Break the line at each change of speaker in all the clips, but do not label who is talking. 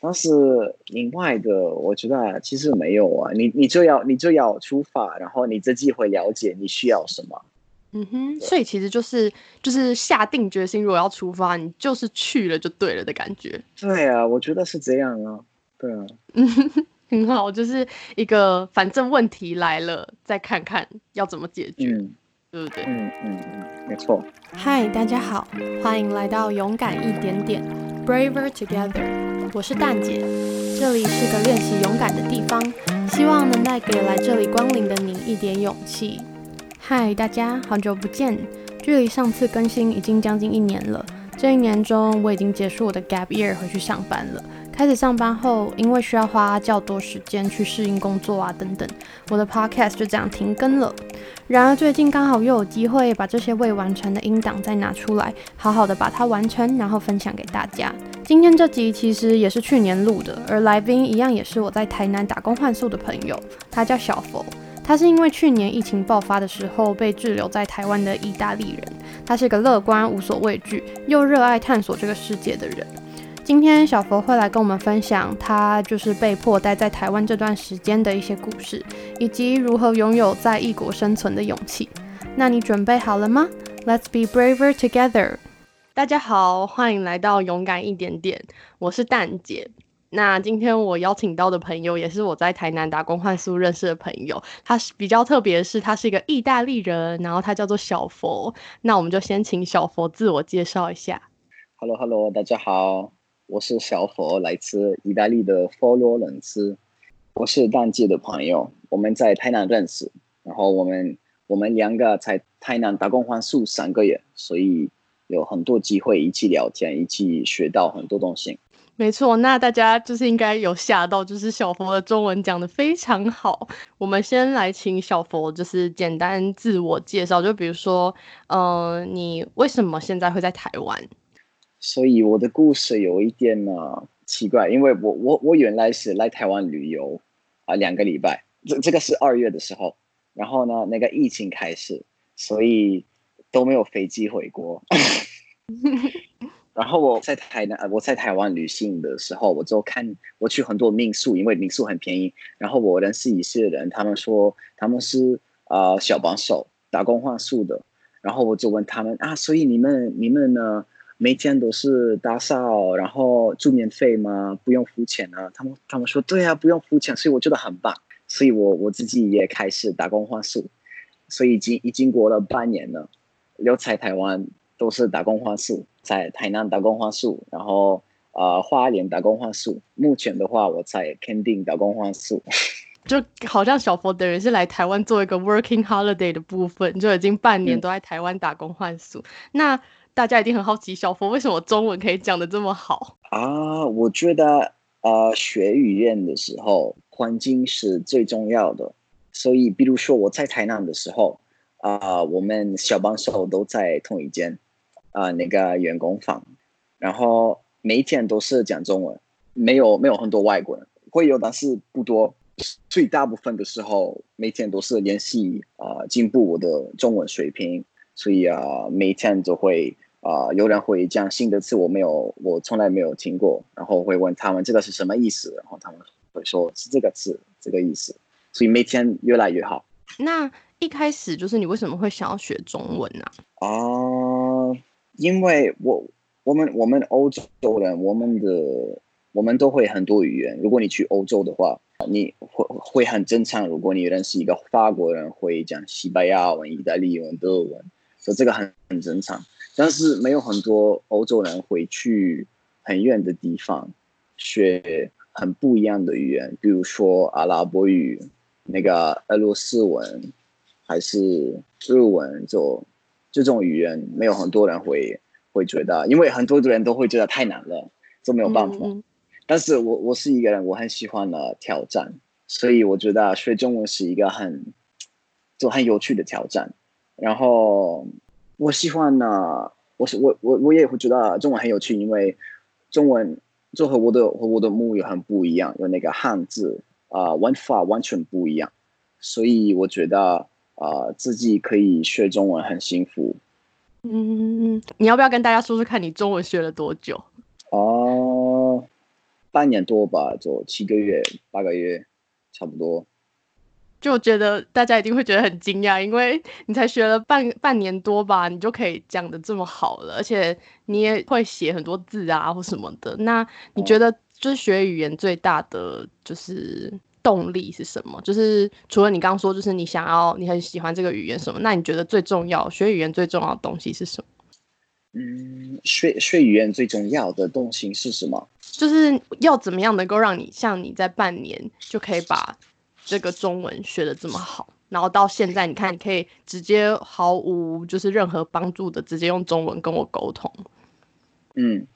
但是另外的，我觉得其实没有啊。你你就要你就要出发，然后你自己会了解你需要什么。
嗯哼，所以其实就是就是下定决心，如果要出发，你就是去了就对了的感觉。
对啊，我觉得是这样啊。对啊，
嗯，很好，就是一个反正问题来了，再看看要怎么解决，对不对？
嗯嗯嗯，没错。
嗨，大家好，欢迎来到勇敢一点点，Braver Together。我是蛋姐，这里是个练习勇敢的地方，希望能带给来这里光临的你一点勇气。嗨，大家好久不见，距离上次更新已经将近一年了。这一年中，我已经结束我的 gap year，回去上班了。开始上班后，因为需要花较多时间去适应工作啊等等，我的 podcast 就这样停更了。然而最近刚好又有机会把这些未完成的音档再拿出来，好好的把它完成，然后分享给大家。今天这集其实也是去年录的，而来宾一样也是我在台南打工换宿的朋友，他叫小佛。他是因为去年疫情爆发的时候被滞留在台湾的意大利人，他是个乐观、无所畏惧又热爱探索这个世界的人。今天小佛会来跟我们分享他就是被迫待在台湾这段时间的一些故事，以及如何拥有在异国生存的勇气。那你准备好了吗？Let's be braver together。大家好，欢迎来到勇敢一点点，我是蛋姐。那今天我邀请到的朋友也是我在台南打工换宿认识的朋友，他是比较特别的是，他是一个意大利人，然后他叫做小佛。那我们就先请小佛自我介绍一下。
Hello，Hello，大家好。我是小佛，来自意大利的佛罗伦斯。我是淡季的朋友，我们在台南认识，然后我们我们两个在台南打工换宿三个月，所以有很多机会一起聊天，一起学到很多东西。
没错，那大家就是应该有吓到，就是小佛的中文讲的非常好。我们先来请小佛，就是简单自我介绍，就比如说，嗯，你为什么现在会在台湾？
所以我的故事有一点呢奇怪，因为我我我原来是来台湾旅游啊两个礼拜，这这个是二月的时候，然后呢那个疫情开始，所以都没有飞机回国。然后我在台南，我在台湾旅行的时候，我就看我去很多民宿，因为民宿很便宜。然后我认识一些人，他们说他们是啊小帮手打工换宿的，然后我就问他们啊，所以你们你们呢？每天都是打扫，然后住免费吗？不用付钱啊？他们他们说对啊，不用付钱，所以我觉得很棒。所以我我自己也开始打工换宿，所以已经已经过了半年了。留在台湾都是打工换宿，在台南打工换宿，然后呃花莲打工换宿。目前的话，我在肯定打工换宿。
就好像小佛的人是来台湾做一个 working holiday 的部分，就已经半年都在台湾打工换宿。那大家一定很好奇，小佛为什么中文可以讲的这么好
啊？我觉得，呃，学语言的时候，环境是最重要的。所以，比如说我在台南的时候，啊，我们小帮手都在同一间啊那个员工房，然后每天都是讲中文，没有没有很多外国人，会有但是不多。最大部分的时候，每天都是练习啊，进步我的中文水平。所以啊，每天都会啊，有人会讲新的词，我没有，我从来没有听过，然后会问他们这个是什么意思，然后他们会说是这个词，这个意思。所以每天越来越好。
那一开始就是你为什么会想要学中文呢？
啊，因为我我们我们欧洲人，我们的我们都会很多语言。如果你去欧洲的话，你会会很正常。如果你认识一个法国人，会讲西班牙文、意大利文、德文。所以这个很很正常，但是没有很多欧洲人会去很远的地方学很不一样的语言，比如说阿拉伯语、那个俄罗斯文，还是日文，就这种语言没有很多人会会觉得，因为很多的人都会觉得太难了，就没有办法。但是我我是一个人，我很喜欢的挑战，所以我觉得学中文是一个很就很有趣的挑战。然后我喜欢呢，我是我我我也会觉得中文很有趣，因为中文就和我的和我的母语很不一样，有那个汉字啊文法完全不一样，所以我觉得啊自己可以学中文很幸福。
嗯，你要不要跟大家说说看你中文学了多久？
哦，半年多吧，就七个月、八个月，差不多。
就觉得大家一定会觉得很惊讶，因为你才学了半半年多吧，你就可以讲的这么好了，而且你也会写很多字啊或什么的。那你觉得就是学语言最大的就是动力是什么？就是除了你刚刚说，就是你想要你很喜欢这个语言什么？那你觉得最重要学语言最重要的东西是什么？
嗯，学学语言最重要的东西是什么？
就是要怎么样能够让你像你在半年就可以把这个中文学的这么好，然后到现在你看你可以直接毫无就是任何帮助的直接用中文跟我沟通。
嗯，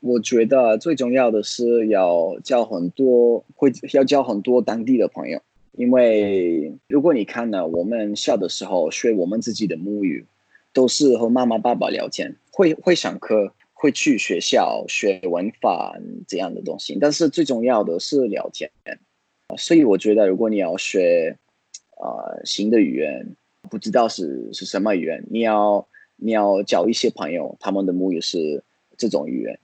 我觉得最重要的是要交很多会要交很多当地的朋友，因为如果你看呢，我们小的时候学我们自己的母语，都是和妈妈爸爸聊天，会会上课，会去学校学文法这样的东西，但是最重要的是聊天。所以我觉得，如果你要学呃新的语言，不知道是是什么语言，你要你要交一些朋友，他们的母语是这种语言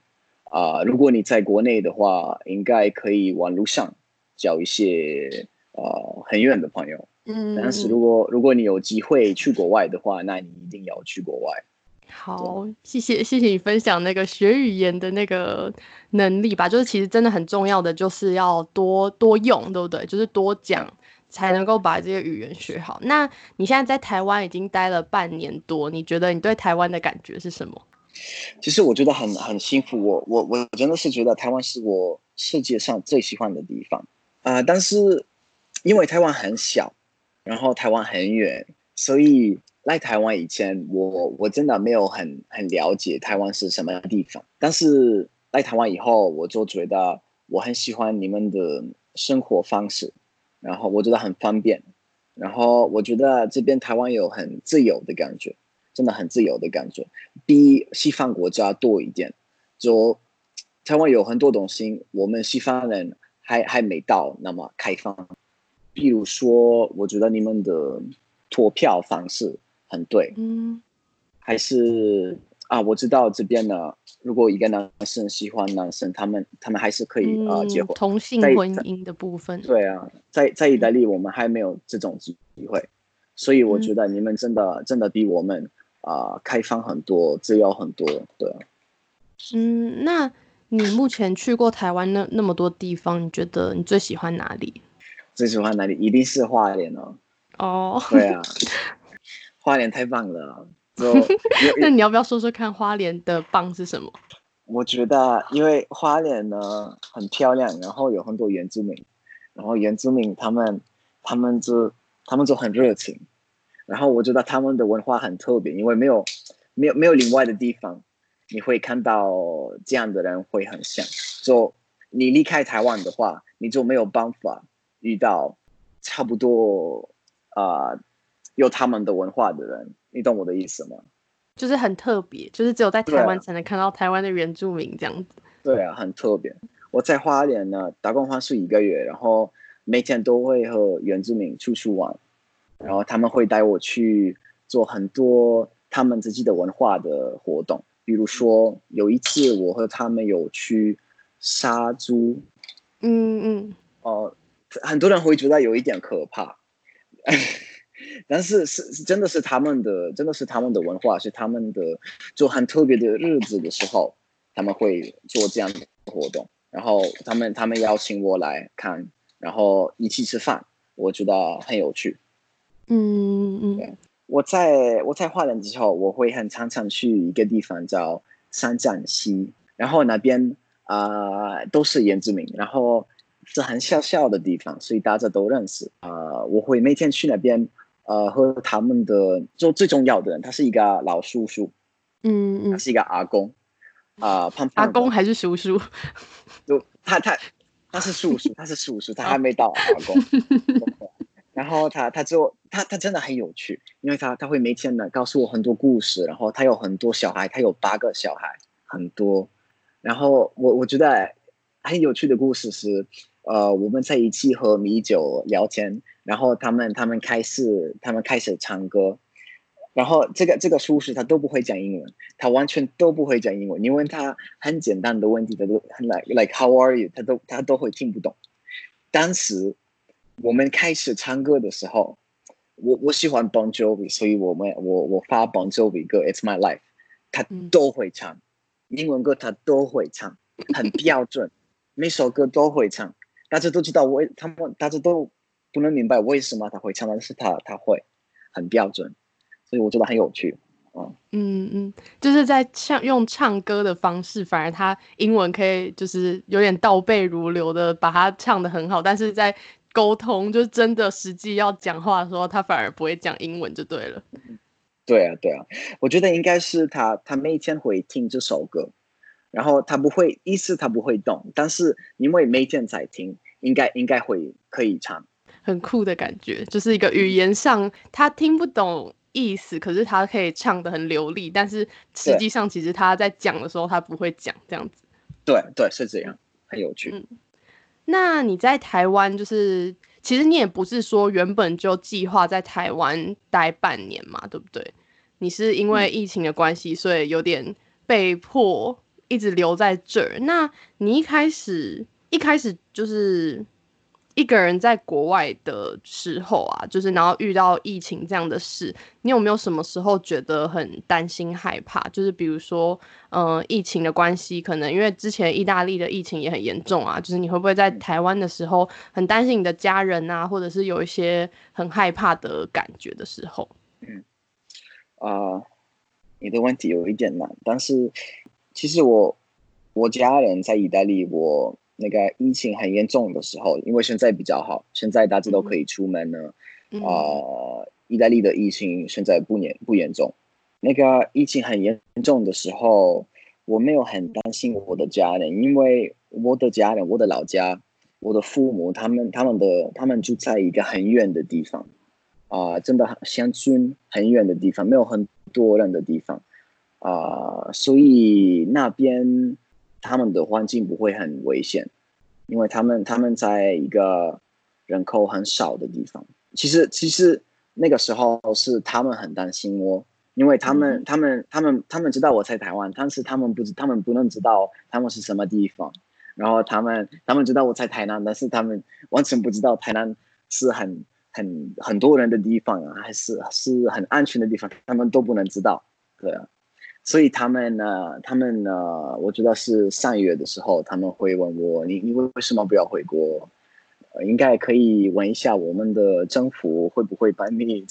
啊。如果你在国内的话，应该可以网络上交一些呃很远的朋友。嗯。但是如果如果你有机会去国外的话，那你一定要去国外。
好，谢谢谢谢你分享那个学语言的那个能力吧。就是其实真的很重要的，就是要多多用，对不对？就是多讲，才能够把这些语言学好。那你现在在台湾已经待了半年多，你觉得你对台湾的感觉是什么？
其实我觉得很很幸福。我我我真的是觉得台湾是我世界上最喜欢的地方啊！但是因为台湾很小，然后台湾很远，所以。来台湾以前，我我真的没有很很了解台湾是什么地方。但是来台湾以后，我就觉得我很喜欢你们的生活方式，然后我觉得很方便，然后我觉得这边台湾有很自由的感觉，真的很自由的感觉，比西方国家多一点。就台湾有很多东西，我们西方人还还没到那么开放。比如说，我觉得你们的投票方式。很对，嗯，还是啊，我知道这边呢，如果一个男生喜欢男生，他们他们还是可以啊结婚，
同性婚姻的部分。
对啊，在在意大利我们还没有这种机会，所以我觉得你们真的真的比我们啊开放很多，自由很多，对。
嗯，那你目前去过台湾那那么多地方，你觉得你最喜欢哪里？
最喜欢哪里？一定是花莲哦。哦，对啊。花莲太棒了，
那你要不要说说看花莲的棒是什么？
我觉得，因为花莲呢很漂亮，然后有很多原住民，然后原住民他们他们就他们就很热情，然后我觉得他们的文化很特别，因为没有没有没有另外的地方你会看到这样的人会很像。就你离开台湾的话，你就没有办法遇到差不多啊。有他们的文化的人，你懂我的意思吗？
就是很特别，就是只有在台湾才能看到台湾的原住民这样子。
对啊，很特别。我在花莲呢，打工换宿一个月，然后每天都会和原住民出去玩，然后他们会带我去做很多他们自己的文化的活动。比如说有一次，我和他们有去杀猪。嗯嗯。哦，很多人会觉得有一点可怕。但是是是真的是他们的，真的是他们的文化，是他们的，就很特别的日子的时候，他们会做这样的活动。然后他们他们邀请我来看，然后一起吃饭，我觉得很有趣。嗯嗯。我在我在花莲之后，我会很常常去一个地方叫三站溪，然后那边啊都是原住民，然后是很小小的地方，所以大家都认识啊。我会每天去那边。呃，和他们的就最重要的人，他是一个老叔叔，嗯嗯，他是一个阿公，啊，胖
阿公还是叔叔？
就他他他是叔叔，他是叔叔，他还没到阿公。然后他他就他他真的很有趣，因为他他会每天呢告诉我很多故事，然后他有很多小孩，他有八个小孩，很多。然后我我觉得很有趣的故事是，呃，我们在一起喝米酒聊天。然后他们他们开始他们开始唱歌，然后这个这个叔叔他都不会讲英文，他完全都不会讲英文。你问他很简单的问题，他都 like like how are you，他都他都会听不懂。当时我们开始唱歌的时候，我我喜欢 Bon Jovi，所以我们我我发 Bon Jovi 歌 It's My Life，他都会唱，英文歌他都会唱，很标准，每首歌都会唱。大家都知道我他们大家都不能明白为什么他会唱，但是他他会很标准。所以我觉得很有趣，
嗯嗯嗯，就是在唱用唱歌的方式，反而他英文可以就是有点倒背如流的把它唱的很好，但是在沟通就是真的实际要讲话的时候，他反而不会讲英文就对了。
对啊对啊，我觉得应该是他他每天会听这首歌，然后他不会意思他不会懂，但是因为每天在听，应该应该会可以唱，
很酷的感觉，就是一个语言上他听不懂。意思，可是他可以唱的很流利，但是实际上其实他在讲的时候他不会讲这样子。
对对，是这样，很有趣。嗯，
那你在台湾，就是其实你也不是说原本就计划在台湾待半年嘛，对不对？你是因为疫情的关系，所以有点被迫一直留在这儿。那你一开始一开始就是。一个人在国外的时候啊，就是然后遇到疫情这样的事，你有没有什么时候觉得很担心害怕？就是比如说，嗯，疫情的关系，可能因为之前意大利的疫情也很严重啊，就是你会不会在台湾的时候很担心你的家人啊，或者是有一些很害怕的感觉的时候？
嗯，啊，你的问题有一点难，但是其实我我家人在意大利，我。那个疫情很严重的时候，因为现在比较好，现在大家都可以出门了。啊，意大利的疫情现在不严不严重。那个疫情很严重的时候，我没有很担心我的家人，因为我的家人，我的老家，我的父母，他们他们的他们住在一个很远的地方，啊，真的乡村很远的地方，没有很多人的地方，啊，所以那边。他们的环境不会很危险，因为他们他们在一个人口很少的地方。其实其实那个时候是他们很担心我，因为他们他们他们他们知道我在台湾，但是他们不知他们不能知道他们是什么地方。然后他们他们知道我在台南，但是他们完全不知道台南是很很很多人的地方啊，还是是很安全的地方，他们都不能知道。对啊。所以他们呢，他们呢，我知道是上月的时候，他们会问我，你你为什么不要回国？应该可以问一下我们的政府会不会把你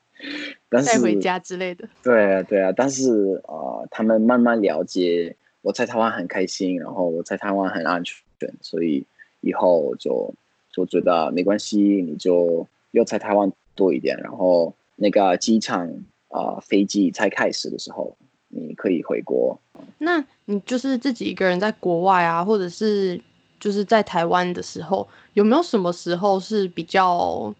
带回家之类的。
对啊，对啊，但是啊，他们慢慢了解我在台湾很开心，然后我在台湾很安全，所以以后就就觉得没关系，你就又在台湾多一点，然后那个机场啊，飞机才开始的时候。你可以回国，
那你就是自己一个人在国外啊，或者是就是在台湾的时候，有没有什么时候是比较，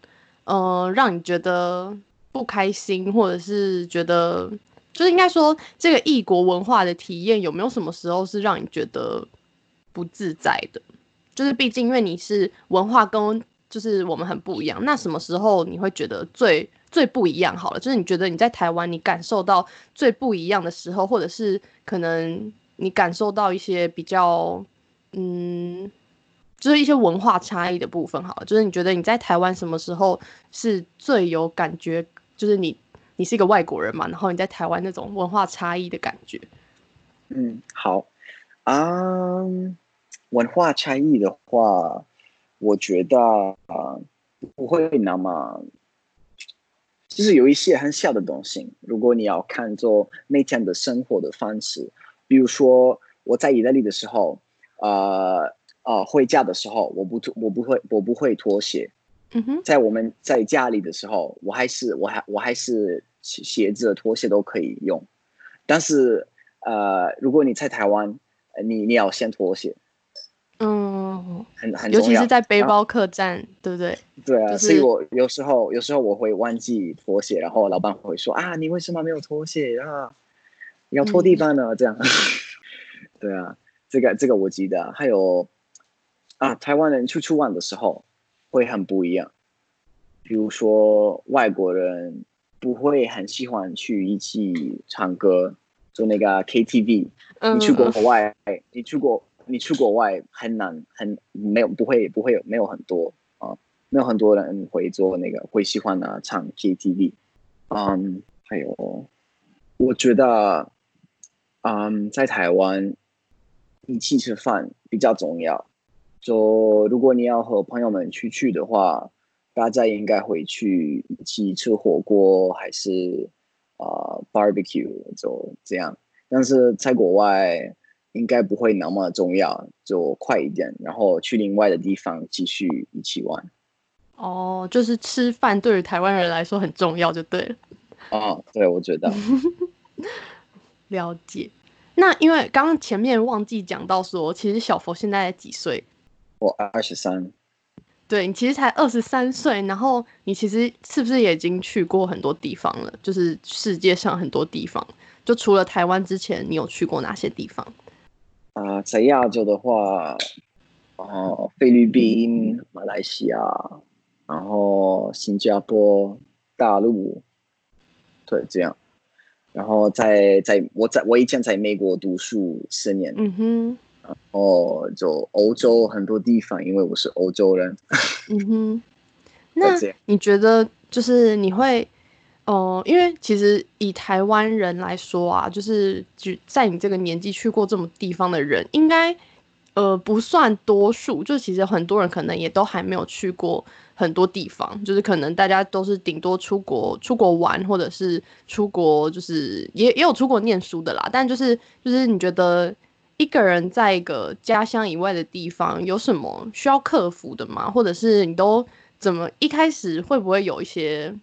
呃，让你觉得不开心，或者是觉得，就是应该说这个异国文化的体验，有没有什么时候是让你觉得不自在的？就是毕竟因为你是文化跟就是我们很不一样，那什么时候你会觉得最？最不一样好了，就是你觉得你在台湾，你感受到最不一样的时候，或者是可能你感受到一些比较，嗯，就是一些文化差异的部分好了。就是你觉得你在台湾什么时候是最有感觉？就是你你是一个外国人嘛，然后你在台湾那种文化差异的感觉。
嗯，好啊，文化差异的话，我觉得啊不会那么。就是有一些很小的东西，如果你要看作每天的生活的方式，比如说我在意大利的时候，呃呃，回家的时候我不我不会我不会脱鞋。
嗯哼，
在我们在家里的时候，我还是我还我还是鞋子拖鞋都可以用，但是呃，如果你在台湾，你你要先脱鞋。
嗯，
很很
尤其是在背包客栈，对不对？
对啊，所以我有时候有时候我会忘记脱鞋，然后老板会说啊，你为什么没有脱鞋啊？要拖地板呢？这样，对啊，这个这个我记得。还有啊，台湾人出去玩的时候会很不一样，比如说外国人不会很喜欢去一起唱歌，做那个 KTV。
嗯
你去过国外，你去过你去国外很难，很没有不会不会有没有很多啊，没有很多人会做那个会喜欢啊唱 KTV。嗯，还有我觉得，嗯，在台湾一起吃饭比较重要。就如果你要和朋友们出去的话，大家应该会去一起吃火锅，还是啊、barbecue 就这样。但是在国外应该不会那么重要，就快一点，然后去另外的地方继续一起玩。
哦，就是吃饭对于台湾人来说很重要，就对了。
哦，对，我觉得，
了解。那因为刚刚前面忘记讲到说，其实小佛现在几岁？
我二十三，
对你其实才二十三岁，然后你其实是不是也已经去过很多地方了？就是世界上很多地方，就除了台湾之前，你有去过哪些地方？
啊、在亚洲的话，哦、菲律宾、马来西亚，然后新加坡、大陆，对，这样。然后在在我在我以前在美国读书四年，
嗯哼，
然后，就欧洲很多地方，因为我是欧洲人。
嗯哼。那你觉得就是你会，呃，因为其实以台湾人来说啊，就是只在你这个年纪去过这么地方的人，应该呃不算多数。就其实很多人可能也都还没有去过很多地方，就是可能大家都是顶多出国出国玩，或者是出国就是也也有出国念书的啦。但就是就是你觉得一个人在一个家乡以外的地方有什么需要克服的吗？或者是你都怎么一开始会不会有一些，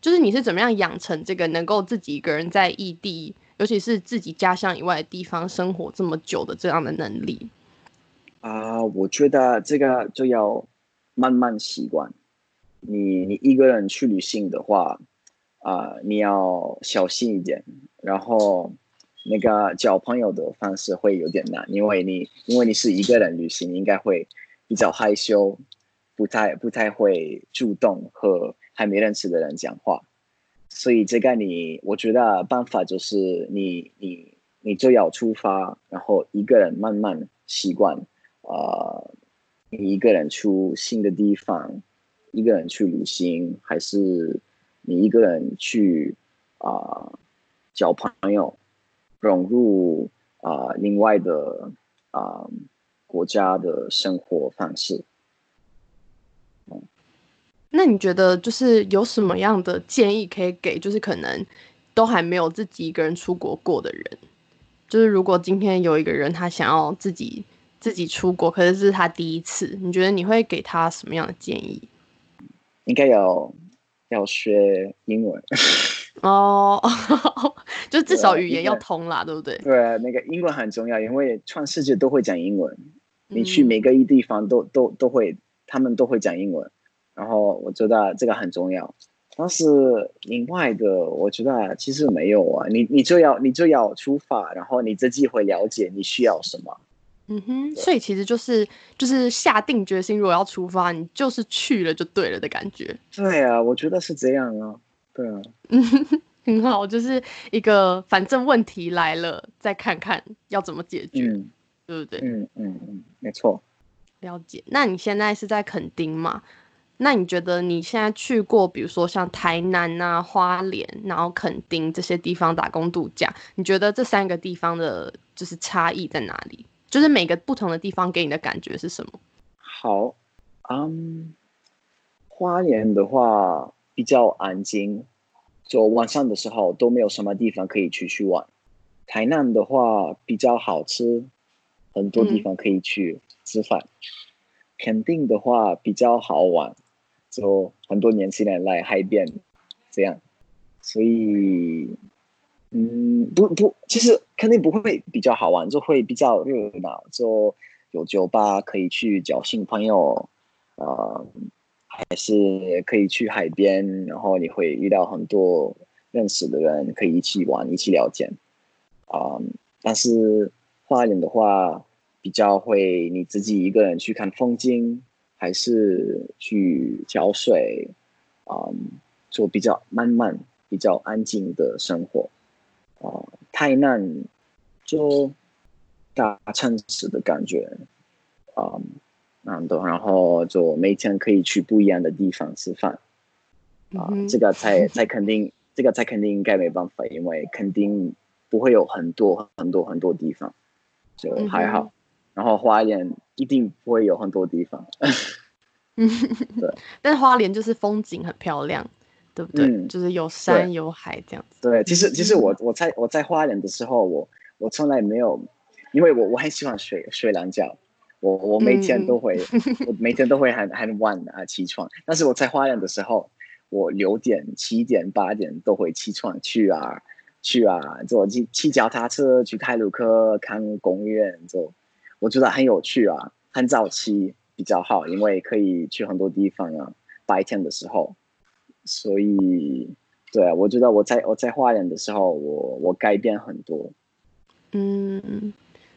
就是你是怎么样养成这个能够自己一个人在异地，尤其是自己家乡以外的地方生活这么久的这样的能力？
啊，我觉得这个就要慢慢习惯。你你一个人去旅行的话，啊、你要小心一点，然后那个交朋友的方式会有点难，因为你因为你是一个人旅行，你应该会比较害羞，不太不太会主动和还没认识的人讲话。所以这个你，我觉得办法就是你你你就要出发，然后一个人慢慢习惯。呃，你一个人去新的地方，一个人去旅行，还是你一个人去啊、交朋友，融入啊、另外的啊、国家的生活方式？
那你觉得就是有什么样的建议可以给，就是可能都还没有自己一个人出国过的人？就是如果今天有一个人他想要自己自己出国，可是这是他第一次，你觉得你会给他什么样的建议？
应该要要学英文。
哦，就至少语言要通啦，对不对？
对，那个英文很重要，因为全世界都会讲英文。你去
嗯
每个地方都都都会，他们都会讲英文，然后我觉得这个很重要。但是另外的，我觉得其实没有啊，你你就要你就要出发，然后你自己会了解你需要什么。
嗯哼，所以其实就是就是下定决心，如果要出发，你就是去了就对了的感觉。
对啊，我觉得是这样啊。对啊，嗯
很好，就是一个反正问题来了，再看看要怎么解决，
嗯
对不对？
嗯嗯嗯，没错。
了解。那你现在是在垦丁嘛？那你觉得你现在去过，比如说像台南啊、花莲，然后垦丁这些地方打工度假，你觉得这三个地方的就是差异在哪里？就是每个不同的地方给你的感觉是什么？
好，嗯，花莲的话比较安静，就晚上的时候都没有什么地方可以出去玩。台南的话比较好吃，很多地方可以去吃饭。垦丁的话比较好玩，就很多年轻人来海边，这样，所以，嗯，不不，其实肯定不会比较好玩，就会比较热闹，就有酒吧可以去交新朋友，呃，还是可以去海边，然后你会遇到很多认识的人，可以一起玩，一起聊天，啊、但是花莲的话，比较会你自己一个人去看风景，还是去浇水，嗯，就比较慢慢比较安静的生活。啊，太难就大城市的感觉，啊，然后然后就每天可以去不一样的地方吃饭。啊，这个才才肯定，这个才肯定应该没办法，因为肯定不会有很多很多很多地方，就还好。然后花莲一定不会有很多地方，
嗯，对。但是花莲就是风景很漂亮，对不对？就是有山有海这样子。
对，其实其实我我在我在花莲的时候，我我从来没有，因为我我很喜欢睡睡懒觉，我我每天都会，我每天都会很很晚啊起床。但是我在花莲的时候，我六点、七点、八点都会起床去啊去啊，坐骑骑脚踏车去泰鲁克看公园，就。我觉得很有趣啊，很早期比较好，因为可以去很多地方啊。白天的时候，所以对啊，我觉得我在我在花莲的时候，我我改变很多。
嗯，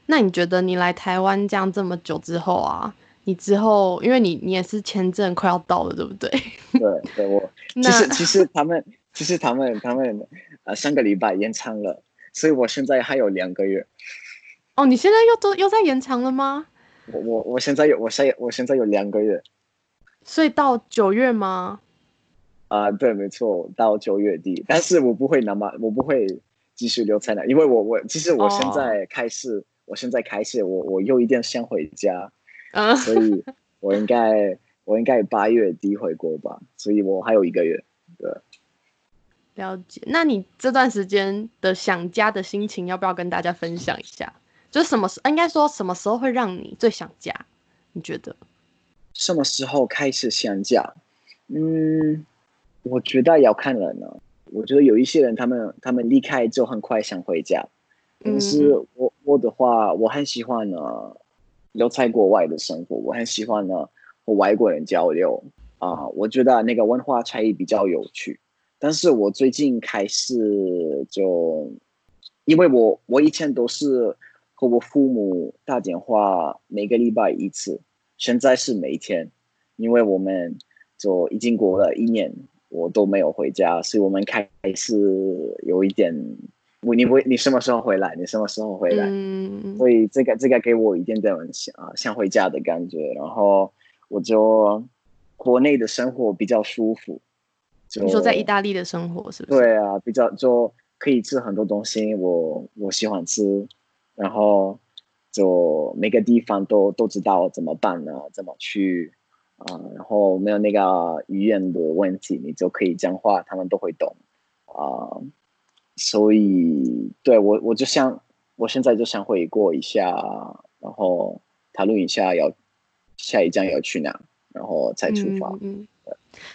那你觉得你来台湾这样这么久之后啊，你之后因为你你也是签证快要到了，对不对？
对对，我其实其实他们其实他们他们呃上个礼拜延长了，所以我现在还有两个月。
哦，你现在又都又在延长了吗？
我我我现在有我现在我现在有两个月，
所以到九月吗？
啊，对，没错，到九月底。但是我不会那么，我不会继续留在那，因为我我其实我现在开始，我现在开始，我我又一点想回家，啊，所以我应该我应该八月底回国吧，所以我还有一个月，对。
了解，那你这段时间的想家的心情，要不要跟大家分享一下？就是什么时，应该说什么时候会让你最想家？你觉得
什么时候开始想家？嗯，我觉得要看人呢。我觉得有一些人，他们他们离开就很快想回家。但是我我的话，我很喜欢呢留在国外的生活，我很喜欢呢和外国人交流啊。我觉得那个文化差异比较有趣。但是我最近开始就，因为我我以前都是。和我父母打电话，每个礼拜一次。现在是每天，因为我们就已经过了一年，我都没有回家，所以我们开始有一点，你你你什么时候回来？你什么时候回来？嗯，所以这个这个给我一点点想啊想回家的感觉。然后我就国内的生活比较舒服。
你说在意大利的生活是不
是？对啊，比较就可以吃很多东西，我我喜欢吃。然后就每个地方都都知道怎么办呢？怎么去啊？然后没有那个语言的问题，你就可以讲话，他们都会懂啊。所以对我我就想，我现在就想回过一下，然后讨论一下要下一站要去哪，然后再出发。嗯，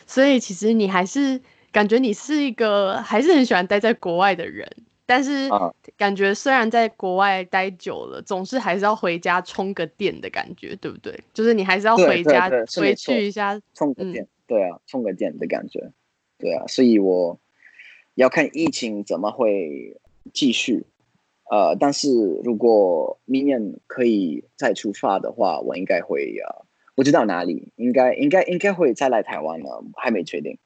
所以其实你还是感觉你是一个还是很喜欢待在国外的人。但是感觉虽然在国外待久了，总是还是要回家充个电的感觉，对不对？就是你还是要回家回去一下
充个电，对啊，充个电的感觉，对啊。所以我要看疫情怎么会继续，呃，但是如果明年可以再出发的话，我应该会啊，不知道哪里，应该应该应该会再来台湾了，还没确定。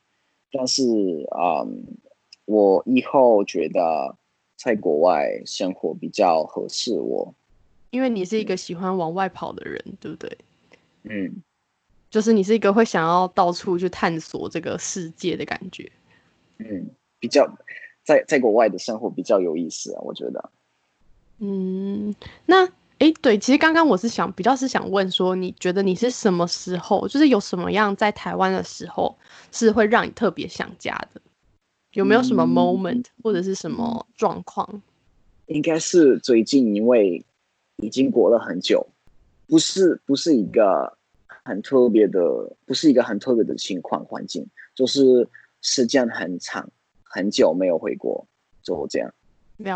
但是嗯，我以后觉得。在国外生活比较合适我，
因为你是一个喜欢往外跑的人，对不对？
嗯，
就是你是一个会想要到处去探索这个世界的感觉。
嗯，比较在在国外的生活比较有意思啊，我觉得。
嗯，那哎，对，其实刚刚我是想比较是想问说，你觉得你是什么时候，就是有什么样在台湾的时候，是会让你特别想家的？有没有什么 moment 或者是什么状况？
应该是最近，因为已经过了很久，不是不是一个很特别的，不是一个很特别的情况环境，就是时间很长，很久没有回国，就这样，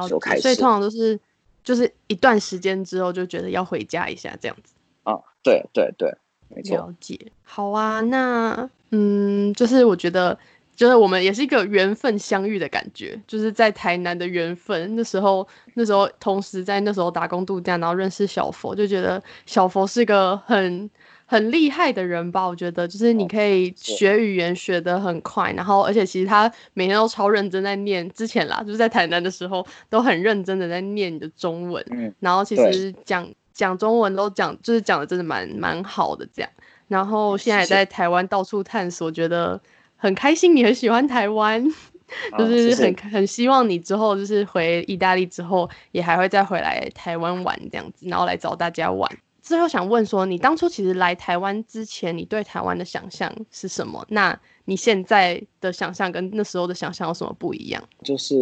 就开始。所以通常都是就是一段时间之后就觉得要回家一下这样子。
啊，对对对，没错。
了解。好啊，那嗯，就是我觉得。就是我们也是一个缘分相遇的感觉，就是在台南的缘分。那时候，那时候同时在那时候打工度假，然后认识小佛，就觉得小佛是个很很很厉害的人吧？我觉得就是你可以学语言学得很快，然后而且其实他每天都超认真在念。之前啦，就是在台南的时候都很认真的在念你的中文，嗯然后其实讲讲中文都讲就是讲的真的蛮蛮好的这样。然后现在在台湾到处探索，觉得很开心。你很喜欢台湾。就是很很希望你之后就是回意大利之后也还会再回来台湾玩这样子，然后来找大家玩。最后想问说，你当初其实来台湾之前，你对台湾的想象是什么？那你现在的想象跟那时候的想象有什么不一样？
就是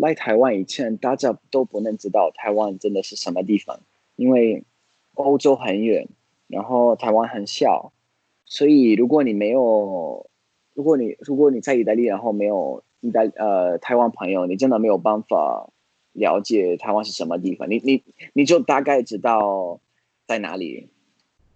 来台湾以前，大家都不能知道台湾真的是什么地方，因为欧洲很远，然后台湾很小，所以如果你没有。如果你如果你在意大利，然后没有意大呃台湾朋友，你真的没有办法了解台湾是什么地方。你你你就大概知道在哪里，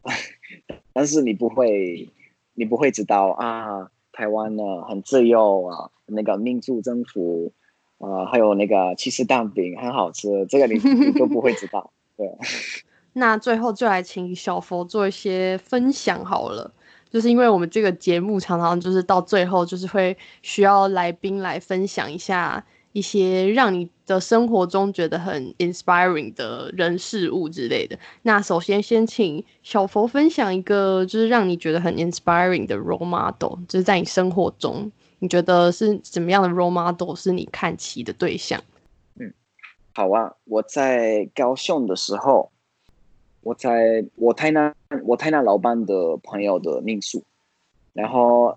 但是你不会你不会知道啊，台湾呢很自由啊，那个民主政府啊，还有那个起司蛋饼很好吃，这个你你都不会知道。对，
那最后就来请小佛做一些分享好了。就是因为我们这个节目常常就是到最后就是会需要来宾来分享一下一些让你的生活中觉得很 inspiring 的人事物之类的。那首先先请小佛分享一个就是让你觉得很 inspiring 的 role model，就是在你生活中你觉得是怎么样的 role model 是你看齐的对象？
嗯，好啊，我在高雄的时候。我在我台南，我台南老板的朋友的民宿，然后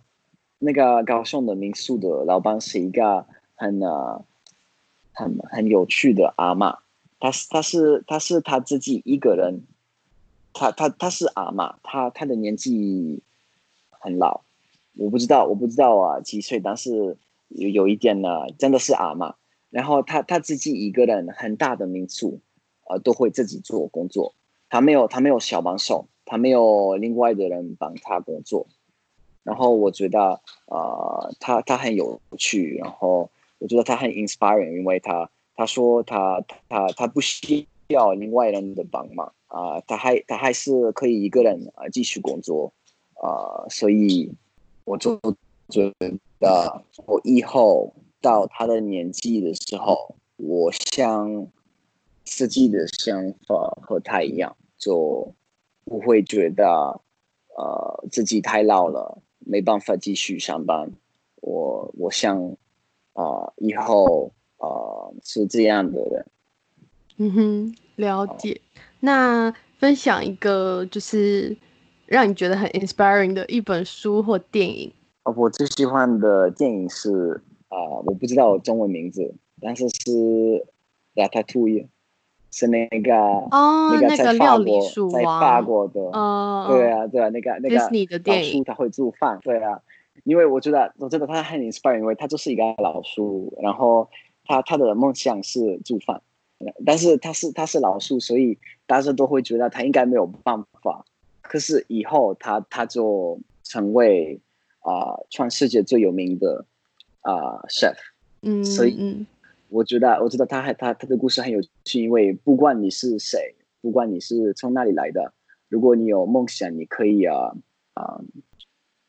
那个高雄的民宿的老板是一个很呃很很有趣的阿妈，他是他是他是他自己一个人，他他他是阿妈，他他的年纪很老，我不知道我不知道啊几岁，但是有有一点呢，真的是阿妈，然后他他自己一个人很大的民宿，呃都会自己做工作。他没有，他没有小帮手，他没有另外的人帮他工作。然后我觉得，呃，他他很有趣，然后我觉得他很 inspiring，因为他他说他他他不需要另外人的帮忙啊，他还他还是可以一个人啊继续工作啊，所以我就觉得我以后到他的年纪的时候，我想。自己的想法和他一样，就不会觉得呃自己太老了，没办法继续上班。我我想啊，以后啊是这样的人。
嗯哼，了解。那分享一个就是让你觉得很 inspiring 的一本书或电影。
哦，我最喜欢的电影是啊，我不知道中文名字，但是是《拉塔图伊》。是那个
哦，
那个
料理书
在法国的，对啊，对啊，那个那个老叔他会做饭，对啊，因为我觉得我觉得他很 inspiring，因为他就是一个老叔，然后他他的梦想是做饭，但是他是他是老叔，所以大家都会觉得他应该没有办法，可是以后他他就成为啊全世界最有名的啊 chef，
嗯，
所以。我觉得，我觉得他还他他的故事很有趣，因为不管你是谁，不管你是从哪里来的，如果你有梦想，你可以啊啊，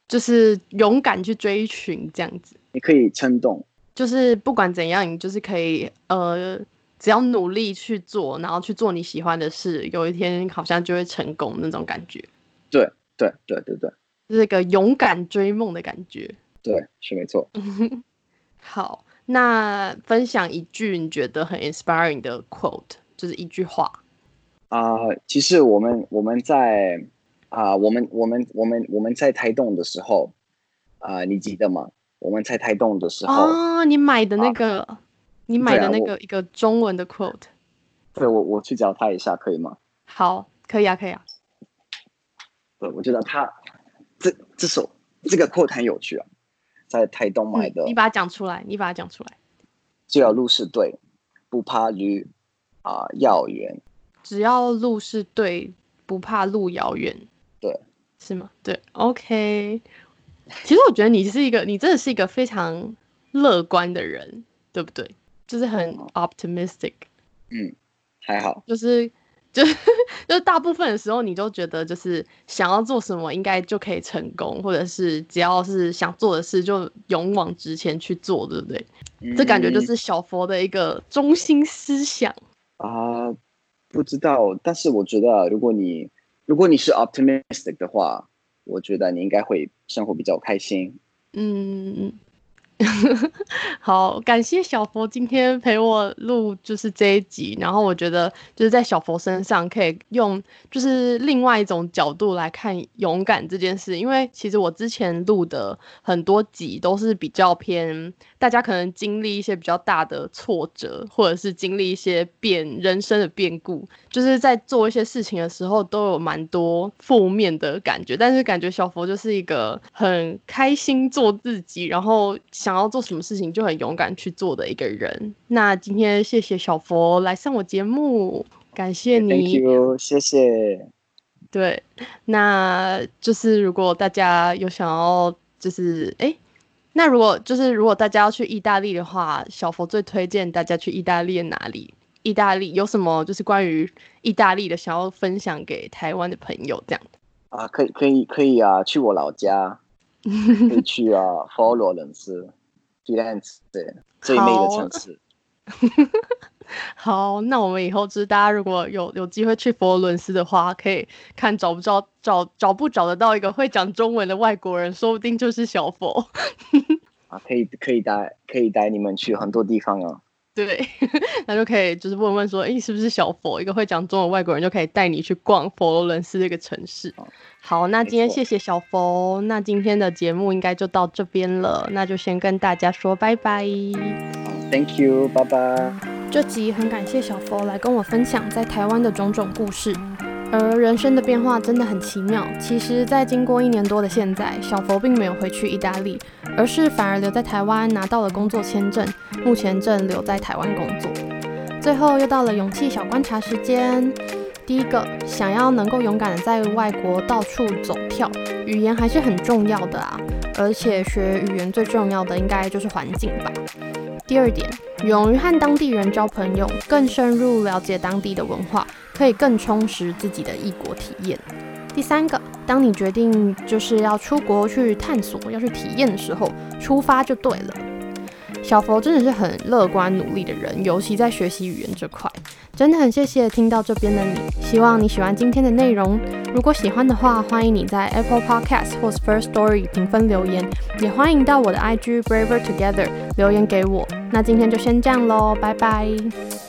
就是勇敢去追寻这样子。
你可以撑动，
就是不管怎样，你就是可以呃，只要努力去做，然后去做你喜欢的事，有一天好像就会成功那种感觉。
对对对对对，
是一个勇敢追梦的感觉。
对，是没错。
好。那分享一句你觉得很 inspiring 的 quote，就是一句话
啊。其实我们我们在啊，我们我们我们我们在台东的时候啊，你记得吗？我们在台东的时候
啊，你买的那个，你买的那个一个中文的 quote。
对，我我去找他一下，可以吗？
好，可以啊，可以啊。
对，我觉得他这这首这个 quote 很有趣啊。在台东买的，
你把它讲出来，你把它讲出来。
只要路是对，不怕驴啊遥远。
只要路是对，不怕路遥远。
对，
是吗？对，OK。其实我觉得你是一个，你真的是一个非常乐观的人，对不对？就是很 optimistic。
嗯，还好。
就是。就是就是大部分的时候，你都觉得就是想要做什么，应该就可以成功，或者是只要是想做的事，就勇往直前去做，对不对？这感觉就是小佛的一个中心思想
啊。不知道，但是我觉得，如果你如果你是 optimistic 的话，我觉得你应该会生活比较开心。嗯。
好，感谢小佛今天陪我录就是这一集，然后我觉得就是在小佛身上可以用就是另外一种角度来看勇敢这件事，因为其实我之前录的很多集都是比较偏大家可能经历一些比较大的挫折，或者是经历一些变人生的变故，就是在做一些事情的时候都有蛮多负面的感觉，但是感觉小佛就是一个很开心做自己，然后。想要做什么事情就很勇敢去做的一个人。那今天谢谢小佛来上我节目，感谢你。
Thank you，谢谢。
对，那就是如果大家有想要，就是哎，那如果就是如果大家要去意大利的话，小佛最推荐大家去意大利哪里？意大利有什么就是关于意大利的想要分享给台湾的朋友这样
啊，可以可以可以啊，去我老家，可以去啊，佛罗伦斯。对，最美的城市。
好，那我们以后就是大家如果有有机会去佛罗伦斯的话，可以看找不找找找不找得到一个会讲中文的外国人，说不定就是小佛。
啊，可以可以带可以带你们去很多地方啊。
对，那就可以就是问问说，哎，是不是小佛？一个会讲中文外国人就可以带你去逛佛罗伦斯这个城市。好，那今天谢谢小佛，那今天的节目应该就到这边了，那就先跟大家说拜拜。
Thank you，拜拜。
这集很感谢小佛来跟我分享在台湾的种种故事。而人生的变化真的很奇妙。其实，在经过一年多的现在，小佛并没有回去意大利，而是反而留在台湾拿到了工作签证，目前正留在台湾工作。最后又到了勇气小观察时间。第一个，想要能够勇敢的在外国到处走跳，语言还是很重要的啊。而且学语言最重要的应该就是环境吧。第二点，勇于和当地人交朋友，更深入了解当地的文化。可以更充实自己的异国体验。第三个，当你决定就是要出国去探索、要去体验的时候，出发就对了。小佛真的是很乐观努力的人，尤其在学习语言这块，真的很谢谢听到这边的你。希望你喜欢今天的内容，如果喜欢的话，欢迎你在 Apple Podcast 或 First Story 评分留言，也欢迎到我的 IG Braver Together 留言给我。那今天就先这样喽，拜拜。